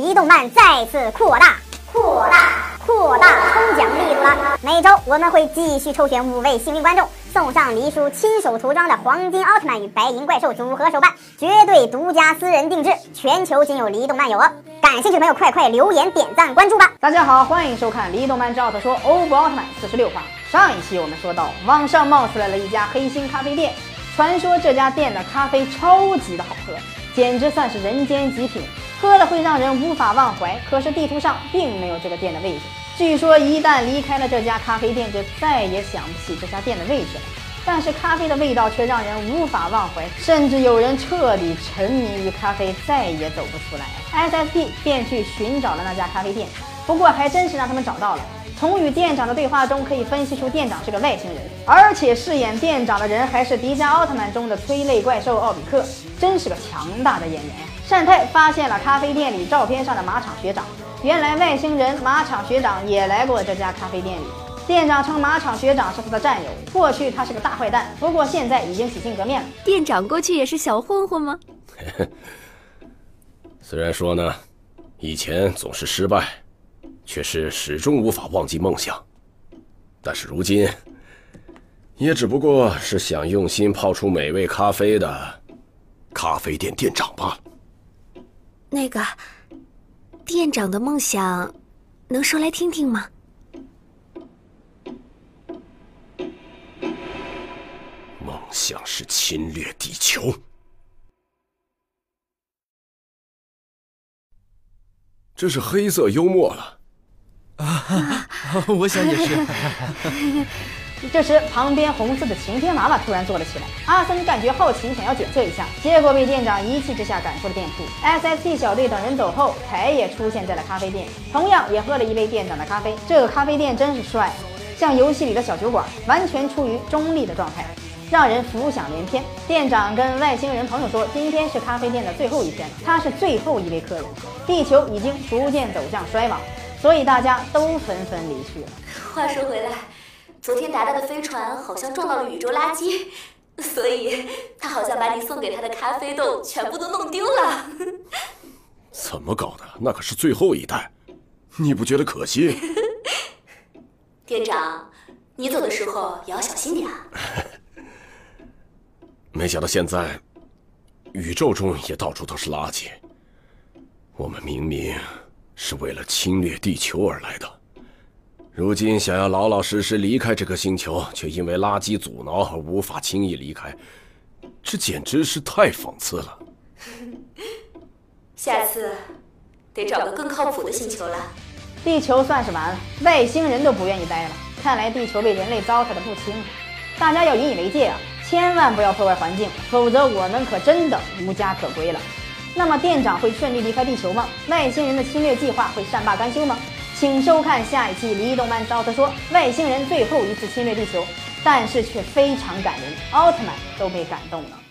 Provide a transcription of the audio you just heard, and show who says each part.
Speaker 1: 离动漫再次扩大、扩大、扩大抽奖力度了。每周我们会继续抽选五位幸运观众，送上黎叔亲手涂装的黄金奥特曼与白银怪兽组合手办，绝对独家私人定制，全球仅有黎动漫有哦。感兴趣的朋友，快快留言、点赞、关注吧！
Speaker 2: 大家好，欢迎收看《黎动漫之奥特说欧布奥特曼》四十六话。上一期我们说到，网上冒出来了一家黑心咖啡店，传说这家店的咖啡超级的好喝，简直算是人间极品。喝了会让人无法忘怀，可是地图上并没有这个店的位置。据说一旦离开了这家咖啡店，就再也想不起这家店的位置了。但是咖啡的味道却让人无法忘怀，甚至有人彻底沉迷于咖啡，再也走不出来。SSP 便去寻找了那家咖啡店，不过还真是让他们找到了。从与店长的对话中可以分析出店长是个外星人，而且饰演店长的人还是迪迦奥特曼中的催泪怪兽奥比克，真是个强大的演员！善太发现了咖啡店里照片上的马场学长，原来外星人马场学长也来过这家咖啡店里。店长称马场学长是他的战友，过去他是个大坏蛋，不过现在已经洗心革面了。
Speaker 3: 店长过去也是小混混吗？
Speaker 4: 虽然说呢，以前总是失败，却是始终无法忘记梦想，但是如今，也只不过是想用心泡出美味咖啡的咖啡店店长罢了。
Speaker 3: 那个店长的梦想，能说来听听吗？
Speaker 4: 梦想是侵略地球。这是黑色幽默了。
Speaker 5: 啊，我想也是。
Speaker 2: 这时，旁边红色的晴天娃娃突然坐了起来。阿森感觉好奇，想要检测一下，结果被店长一气之下赶出了店铺。SST 小队等人走后，凯也出现在了咖啡店，同样也喝了一杯店长的咖啡。这个咖啡店真是帅，像游戏里的小酒馆，完全处于中立的状态，让人浮想联翩。店长跟外星人朋友说，今天是咖啡店的最后一天，他是最后一位客人，地球已经逐渐走向衰亡，所以大家都纷纷离去了。
Speaker 6: 话说回来。昨天达达的飞船好像撞到了宇宙垃圾，所以他好像把你送给他的咖啡豆全部都弄丢了。
Speaker 4: 怎么搞的？那可是最后一代，你不觉得可惜？
Speaker 6: 店长，你走的时候也要小心点啊。
Speaker 4: 没想到现在宇宙中也到处都是垃圾。我们明明是为了侵略地球而来的。如今想要老老实实离开这颗星球，却因为垃圾阻挠而无法轻易离开，这简直是太讽刺了。
Speaker 6: 下次得找个更靠谱的星球了。
Speaker 2: 地球算是完了，外星人都不愿意待了。看来地球被人类糟蹋的不轻，大家要引以为戒啊！千万不要破坏环境，否则我们可真的无家可归了。那么店长会顺利离开地球吗？外星人的侵略计划会善罢甘休吗？请收看下一期《离动漫之奥特说》，外星人最后一次侵略地球，但是却非常感人，奥特曼都被感动了。